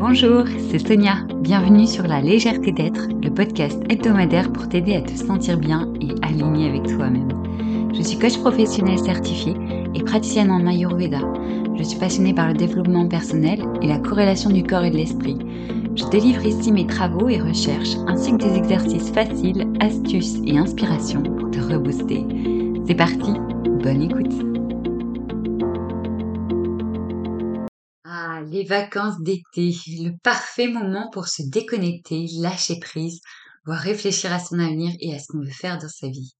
Bonjour, c'est Sonia. Bienvenue sur La légèreté d'être, le podcast hebdomadaire pour t'aider à te sentir bien et aligné avec toi-même. Je suis coach professionnel certifié et praticienne en Ayurveda. Je suis passionnée par le développement personnel et la corrélation du corps et de l'esprit. Je délivre ici mes travaux et recherches ainsi que des exercices faciles, astuces et inspirations pour te rebooster. C'est parti, bonne écoute. Les vacances d'été, le parfait moment pour se déconnecter, lâcher prise, voire réfléchir à son avenir et à ce qu'on veut faire dans sa vie.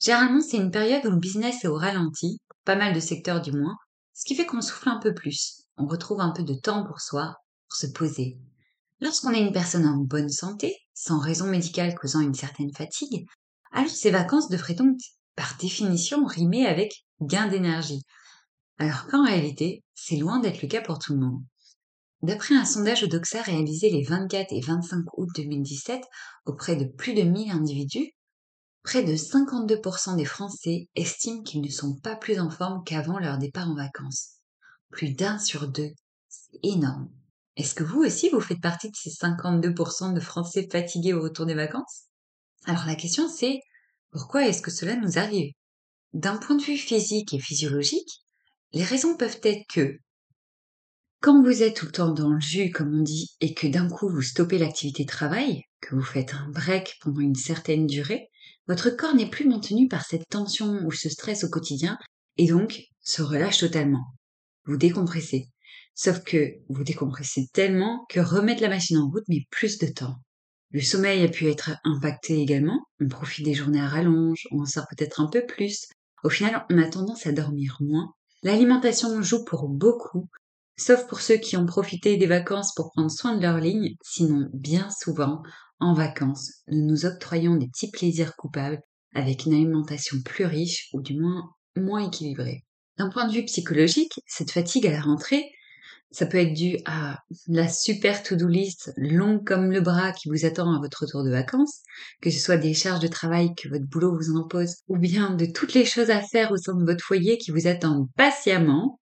Généralement, c'est une période où le business est au ralenti, pas mal de secteurs du moins, ce qui fait qu'on souffle un peu plus. On retrouve un peu de temps pour soi, pour se poser. Lorsqu'on est une personne en bonne santé, sans raison médicale causant une certaine fatigue, alors ces vacances devraient donc, par définition, rimer avec gain d'énergie. Alors qu'en réalité, c'est loin d'être le cas pour tout le monde. D'après un sondage Doxa réalisé les 24 et 25 août 2017 auprès de plus de 1000 individus, Près de 52% des Français estiment qu'ils ne sont pas plus en forme qu'avant leur départ en vacances. Plus d'un sur deux. C'est énorme. Est-ce que vous aussi vous faites partie de ces 52% de Français fatigués au retour des vacances? Alors la question c'est pourquoi est-ce que cela nous arrive? D'un point de vue physique et physiologique, les raisons peuvent être que quand vous êtes tout le temps dans le jus, comme on dit, et que d'un coup vous stoppez l'activité de travail, que vous faites un break pendant une certaine durée, votre corps n'est plus maintenu par cette tension ou ce stress au quotidien et donc se relâche totalement. Vous décompressez. Sauf que vous décompressez tellement que remettre la machine en route met plus de temps. Le sommeil a pu être impacté également. On profite des journées à rallonge, on en sort peut-être un peu plus. Au final, on a tendance à dormir moins. L'alimentation joue pour beaucoup, sauf pour ceux qui ont profité des vacances pour prendre soin de leur ligne, sinon bien souvent, en vacances, nous nous octroyons des petits plaisirs coupables avec une alimentation plus riche ou du moins moins équilibrée. D'un point de vue psychologique, cette fatigue à la rentrée, ça peut être dû à la super to-do list longue comme le bras qui vous attend à votre retour de vacances, que ce soit des charges de travail que votre boulot vous impose, ou bien de toutes les choses à faire au sein de votre foyer qui vous attendent patiemment.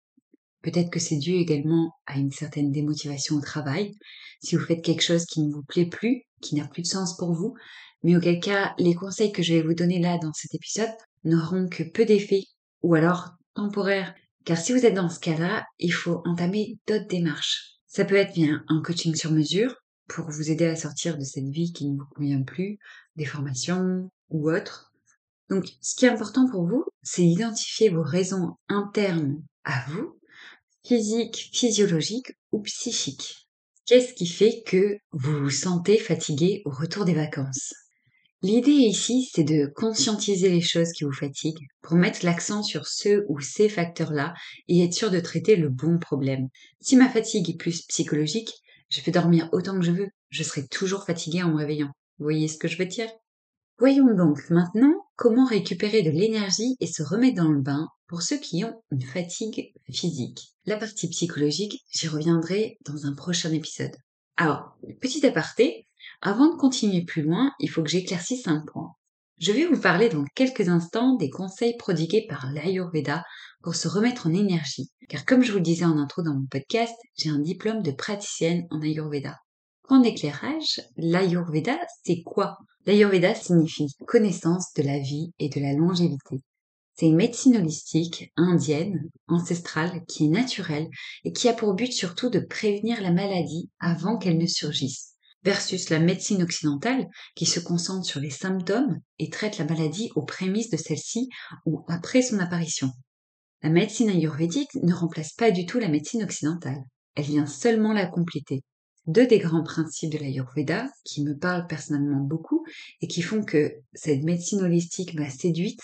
Peut-être que c'est dû également à une certaine démotivation au travail, si vous faites quelque chose qui ne vous plaît plus, qui n'a plus de sens pour vous, mais auquel cas les conseils que je vais vous donner là dans cet épisode n'auront que peu d'effet ou alors temporaires. Car si vous êtes dans ce cas-là, il faut entamer d'autres démarches. Ça peut être bien un coaching sur mesure pour vous aider à sortir de cette vie qui ne vous convient plus, des formations ou autres. Donc, ce qui est important pour vous, c'est d'identifier vos raisons internes à vous, physiques, physiologiques ou psychiques. Qu'est-ce qui fait que vous vous sentez fatigué au retour des vacances? L'idée ici, c'est de conscientiser les choses qui vous fatiguent pour mettre l'accent sur ceux ou ces facteurs-là et être sûr de traiter le bon problème. Si ma fatigue est plus psychologique, je peux dormir autant que je veux, je serai toujours fatigué en me réveillant. Vous voyez ce que je veux dire? Voyons donc maintenant comment récupérer de l'énergie et se remettre dans le bain pour ceux qui ont une fatigue physique. La partie psychologique, j'y reviendrai dans un prochain épisode. Alors, petit aparté, avant de continuer plus loin, il faut que j'éclaircisse un point. Je vais vous parler dans quelques instants des conseils prodigués par l'Ayurveda pour se remettre en énergie. Car comme je vous le disais en intro dans mon podcast, j'ai un diplôme de praticienne en Ayurveda. En éclairage, l'Ayurveda, c'est quoi? L'Ayurveda signifie connaissance de la vie et de la longévité. C'est une médecine holistique, indienne, ancestrale, qui est naturelle et qui a pour but surtout de prévenir la maladie avant qu'elle ne surgisse, versus la médecine occidentale qui se concentre sur les symptômes et traite la maladie aux prémices de celle-ci ou après son apparition. La médecine ayurvédique ne remplace pas du tout la médecine occidentale, elle vient seulement la compléter. Deux des grands principes de l'Ayurveda qui me parlent personnellement beaucoup et qui font que cette médecine holistique m'a séduite,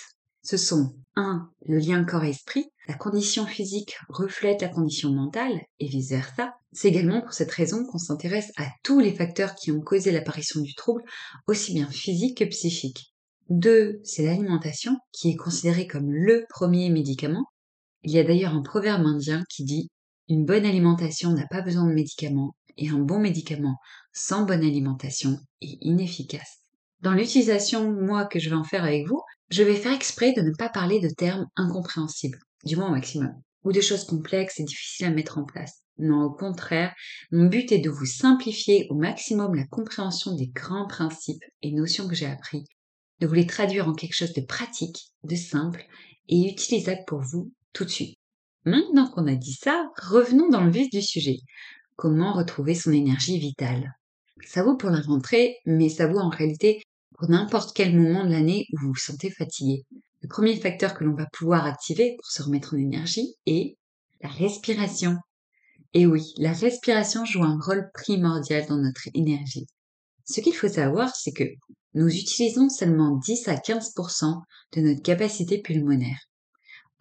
ce sont 1. Le lien corps-esprit. La condition physique reflète la condition mentale et vice-versa. C'est également pour cette raison qu'on s'intéresse à tous les facteurs qui ont causé l'apparition du trouble, aussi bien physique que psychique. 2. C'est l'alimentation qui est considérée comme le premier médicament. Il y a d'ailleurs un proverbe indien qui dit une bonne alimentation n'a pas besoin de médicaments et un bon médicament sans bonne alimentation est inefficace. Dans l'utilisation, moi, que je vais en faire avec vous, je vais faire exprès de ne pas parler de termes incompréhensibles, du moins au maximum, ou de choses complexes et difficiles à mettre en place. Non, au contraire, mon but est de vous simplifier au maximum la compréhension des grands principes et notions que j'ai appris, de vous les traduire en quelque chose de pratique, de simple et utilisable pour vous tout de suite. Maintenant qu'on a dit ça, revenons dans le vif du sujet. Comment retrouver son énergie vitale? Ça vaut pour la mais ça vaut en réalité pour n'importe quel moment de l'année où vous vous sentez fatigué. Le premier facteur que l'on va pouvoir activer pour se remettre en énergie est la respiration. Et oui, la respiration joue un rôle primordial dans notre énergie. Ce qu'il faut savoir, c'est que nous utilisons seulement 10 à 15% de notre capacité pulmonaire.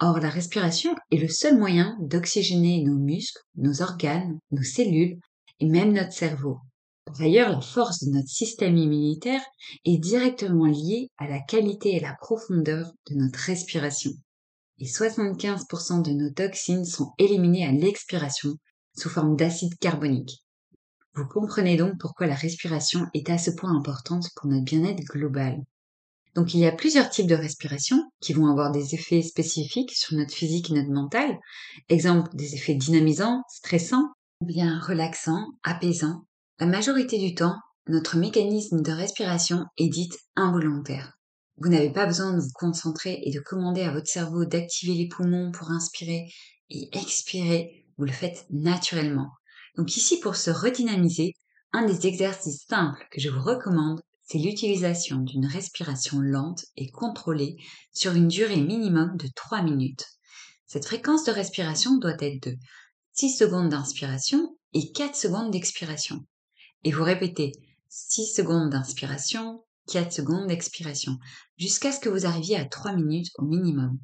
Or, la respiration est le seul moyen d'oxygéner nos muscles, nos organes, nos cellules et même notre cerveau. Par ailleurs, la force de notre système immunitaire est directement liée à la qualité et la profondeur de notre respiration. Et 75% de nos toxines sont éliminées à l'expiration sous forme d'acide carbonique. Vous comprenez donc pourquoi la respiration est à ce point importante pour notre bien-être global. Donc il y a plusieurs types de respiration qui vont avoir des effets spécifiques sur notre physique et notre mental. Exemple, des effets dynamisants, stressants, ou bien relaxants, apaisants. La majorité du temps, notre mécanisme de respiration est dit involontaire. Vous n'avez pas besoin de vous concentrer et de commander à votre cerveau d'activer les poumons pour inspirer et expirer vous le faites naturellement. Donc ici, pour se redynamiser, un des exercices simples que je vous recommande, c'est l'utilisation d'une respiration lente et contrôlée sur une durée minimum de 3 minutes. Cette fréquence de respiration doit être de 6 secondes d'inspiration et 4 secondes d'expiration. Et vous répétez 6 secondes d'inspiration, 4 secondes d'expiration, jusqu'à ce que vous arriviez à 3 minutes au minimum.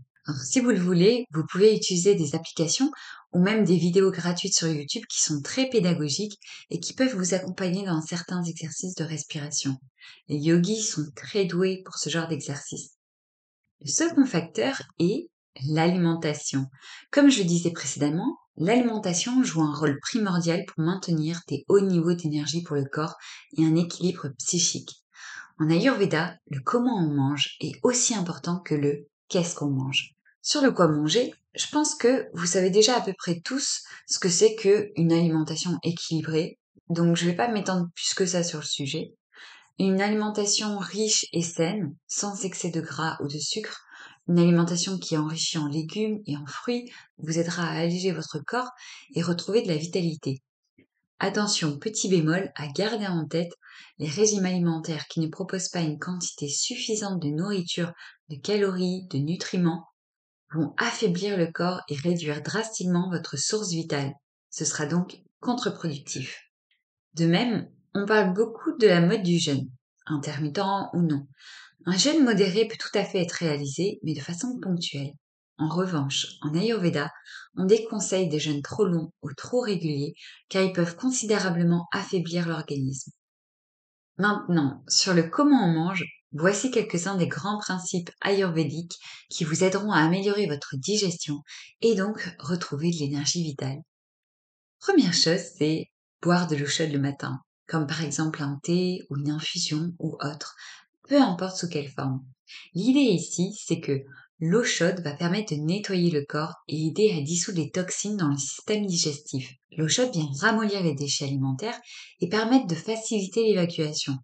Si vous le voulez, vous pouvez utiliser des applications ou même des vidéos gratuites sur YouTube qui sont très pédagogiques et qui peuvent vous accompagner dans certains exercices de respiration. Les yogis sont très doués pour ce genre d'exercice. Le second facteur est l'alimentation. Comme je le disais précédemment, l'alimentation joue un rôle primordial pour maintenir des hauts niveaux d'énergie pour le corps et un équilibre psychique. En Ayurveda, le comment on mange est aussi important que le qu'est-ce qu'on mange. Sur le quoi manger, je pense que vous savez déjà à peu près tous ce que c'est qu'une alimentation équilibrée, donc je ne vais pas m'étendre plus que ça sur le sujet. Une alimentation riche et saine, sans excès de gras ou de sucre, une alimentation qui est enrichie en légumes et en fruits vous aidera à alléger votre corps et retrouver de la vitalité. Attention, petit bémol, à garder en tête, les régimes alimentaires qui ne proposent pas une quantité suffisante de nourriture, de calories, de nutriments, vont affaiblir le corps et réduire drastiquement votre source vitale. Ce sera donc contre-productif. De même, on parle beaucoup de la mode du jeûne, intermittent ou non. Un jeûne modéré peut tout à fait être réalisé, mais de façon ponctuelle. En revanche, en Ayurveda, on déconseille des jeûnes trop longs ou trop réguliers car ils peuvent considérablement affaiblir l'organisme. Maintenant, sur le comment on mange, voici quelques-uns des grands principes ayurvédiques qui vous aideront à améliorer votre digestion et donc retrouver de l'énergie vitale. Première chose, c'est boire de l'eau chaude le matin, comme par exemple un thé ou une infusion ou autre, peu importe sous quelle forme. L'idée ici, c'est que L'eau chaude va permettre de nettoyer le corps et aider à dissoudre les toxines dans le système digestif. L'eau chaude vient ramollir les déchets alimentaires et permettre de faciliter l'évacuation.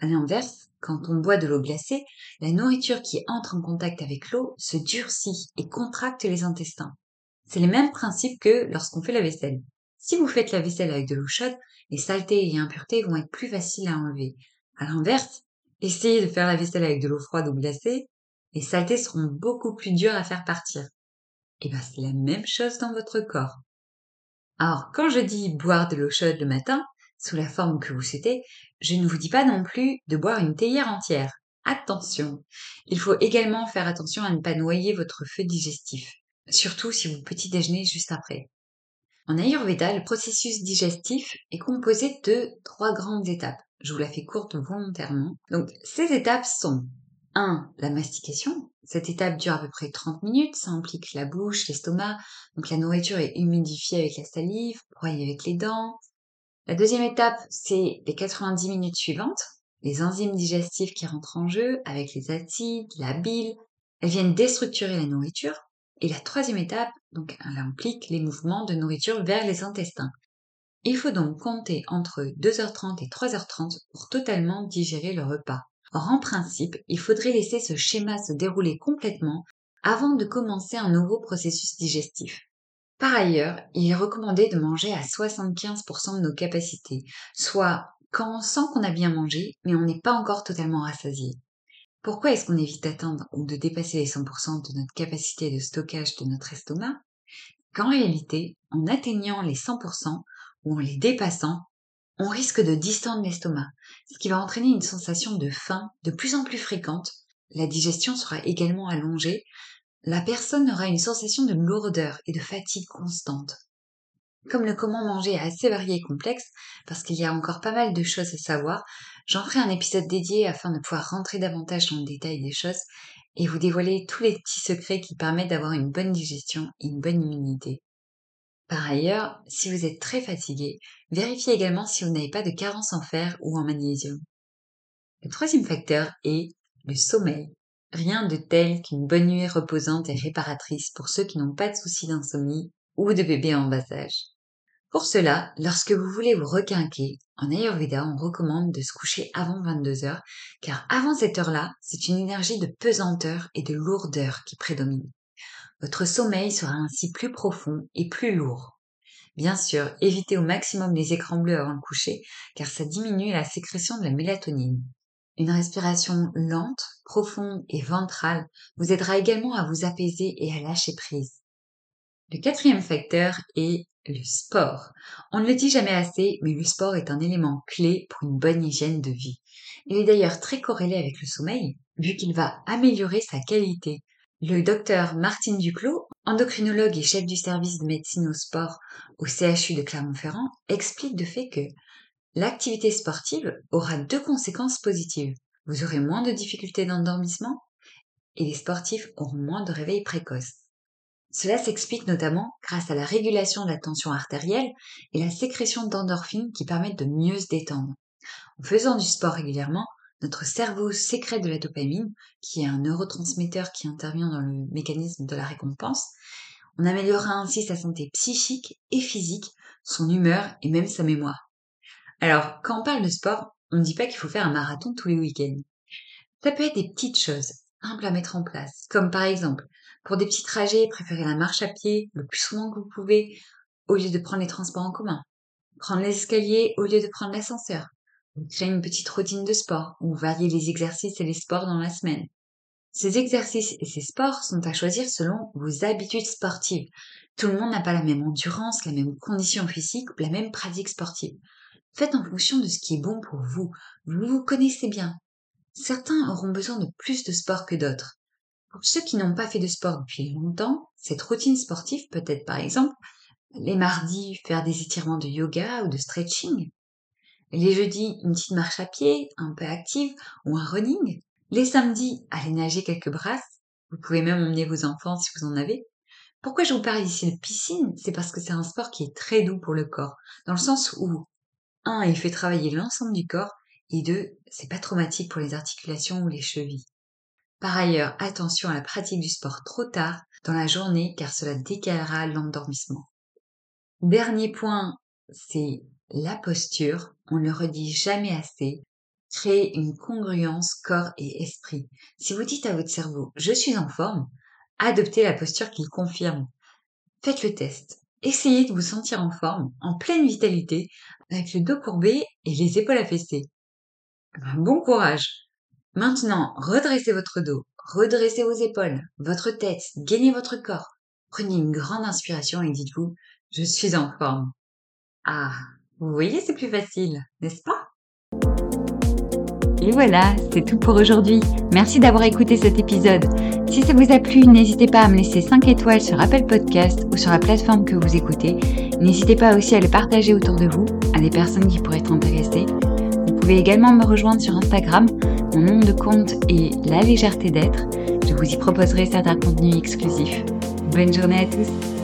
À l'inverse, quand on boit de l'eau glacée, la nourriture qui entre en contact avec l'eau se durcit et contracte les intestins. C'est le même principe que lorsqu'on fait la vaisselle. Si vous faites la vaisselle avec de l'eau chaude, les saletés et impuretés vont être plus faciles à enlever. À l'inverse, essayez de faire la vaisselle avec de l'eau froide ou glacée, les saletés seront beaucoup plus dures à faire partir. Et bien c'est la même chose dans votre corps. Alors quand je dis boire de l'eau chaude le matin, sous la forme que vous souhaitez, je ne vous dis pas non plus de boire une théière entière. Attention Il faut également faire attention à ne pas noyer votre feu digestif, surtout si vous petit déjeunez juste après. En Ayurveda, le processus digestif est composé de trois grandes étapes. Je vous la fais courte volontairement. Donc, ces étapes sont 1. La mastication. Cette étape dure à peu près 30 minutes. Ça implique la bouche, l'estomac. Donc la nourriture est humidifiée avec la salive, broyée avec les dents. La deuxième étape, c'est les 90 minutes suivantes. Les enzymes digestives qui rentrent en jeu avec les acides, la bile. Elles viennent déstructurer la nourriture. Et la troisième étape, donc, elle implique les mouvements de nourriture vers les intestins. Il faut donc compter entre 2h30 et 3h30 pour totalement digérer le repas. Or, en principe, il faudrait laisser ce schéma se dérouler complètement avant de commencer un nouveau processus digestif. Par ailleurs, il est recommandé de manger à 75% de nos capacités, soit quand on sent qu'on a bien mangé, mais on n'est pas encore totalement rassasié. Pourquoi est-ce qu'on évite d'atteindre ou de dépasser les 100% de notre capacité de stockage de notre estomac? Qu'en réalité, en atteignant les 100% ou en les dépassant, on risque de distendre l'estomac, ce qui va entraîner une sensation de faim de plus en plus fréquente. La digestion sera également allongée. La personne aura une sensation de lourdeur et de fatigue constante. Comme le comment manger est assez varié et complexe, parce qu'il y a encore pas mal de choses à savoir, j'en ferai un épisode dédié afin de pouvoir rentrer davantage dans le détail des choses et vous dévoiler tous les petits secrets qui permettent d'avoir une bonne digestion et une bonne immunité. Par ailleurs, si vous êtes très fatigué, vérifiez également si vous n'avez pas de carence en fer ou en magnésium. Le troisième facteur est le sommeil. Rien de tel qu'une bonne nuit reposante et réparatrice pour ceux qui n'ont pas de soucis d'insomnie ou de bébé en bas âge. Pour cela, lorsque vous voulez vous requinquer, en Ayurveda, on recommande de se coucher avant 22 heures, car avant cette heure-là, c'est une énergie de pesanteur et de lourdeur qui prédomine. Votre sommeil sera ainsi plus profond et plus lourd. Bien sûr, évitez au maximum les écrans bleus avant le coucher, car ça diminue la sécrétion de la mélatonine. Une respiration lente, profonde et ventrale vous aidera également à vous apaiser et à lâcher prise. Le quatrième facteur est le sport. On ne le dit jamais assez, mais le sport est un élément clé pour une bonne hygiène de vie. Il est d'ailleurs très corrélé avec le sommeil, vu qu'il va améliorer sa qualité. Le docteur Martine Duclos, endocrinologue et chef du service de médecine au sport au CHU de Clermont-Ferrand, explique de fait que l'activité sportive aura deux conséquences positives. Vous aurez moins de difficultés d'endormissement et les sportifs auront moins de réveils précoces. Cela s'explique notamment grâce à la régulation de la tension artérielle et la sécrétion d'endorphines qui permettent de mieux se détendre. En faisant du sport régulièrement, notre cerveau sécrète de la dopamine, qui est un neurotransmetteur qui intervient dans le mécanisme de la récompense. On améliorera ainsi sa santé psychique et physique, son humeur et même sa mémoire. Alors, quand on parle de sport, on ne dit pas qu'il faut faire un marathon tous les week-ends. Ça peut être des petites choses, simples à mettre en place, comme par exemple pour des petits trajets, préférez la marche à pied le plus souvent que vous pouvez au lieu de prendre les transports en commun. Prendre les escaliers au lieu de prendre l'ascenseur. Créer une petite routine de sport ou varier les exercices et les sports dans la semaine. Ces exercices et ces sports sont à choisir selon vos habitudes sportives. Tout le monde n'a pas la même endurance, la même condition physique ou la même pratique sportive. Faites en fonction de ce qui est bon pour vous. Vous vous connaissez bien. Certains auront besoin de plus de sport que d'autres. Pour ceux qui n'ont pas fait de sport depuis longtemps, cette routine sportive peut être par exemple les mardis faire des étirements de yoga ou de stretching, les jeudis une petite marche à pied un peu active ou un running, les samedis aller nager quelques brasses, vous pouvez même emmener vos enfants si vous en avez. Pourquoi je vous parle ici de piscine? C'est parce que c'est un sport qui est très doux pour le corps, dans le sens où, un, il fait travailler l'ensemble du corps, et deux, c'est pas traumatique pour les articulations ou les chevilles. Par ailleurs, attention à la pratique du sport trop tard dans la journée car cela décalera l'endormissement. Dernier point, c'est la posture. On ne le redit jamais assez. Créer une congruence corps et esprit. Si vous dites à votre cerveau je suis en forme, adoptez la posture qu'il confirme. Faites le test. Essayez de vous sentir en forme, en pleine vitalité, avec le dos courbé et les épaules affaissées. Bon courage Maintenant, redressez votre dos, redressez vos épaules, votre tête, gainez votre corps. Prenez une grande inspiration et dites-vous, je suis en forme. Ah, vous voyez, c'est plus facile, n'est-ce pas? Et voilà, c'est tout pour aujourd'hui. Merci d'avoir écouté cet épisode. Si ça vous a plu, n'hésitez pas à me laisser 5 étoiles sur Apple Podcast ou sur la plateforme que vous écoutez. N'hésitez pas aussi à le partager autour de vous, à des personnes qui pourraient être intéressées. Vous pouvez également me rejoindre sur Instagram mon nom de compte est La légèreté d'être. Je vous y proposerai certains contenus exclusifs. Bonne journée à tous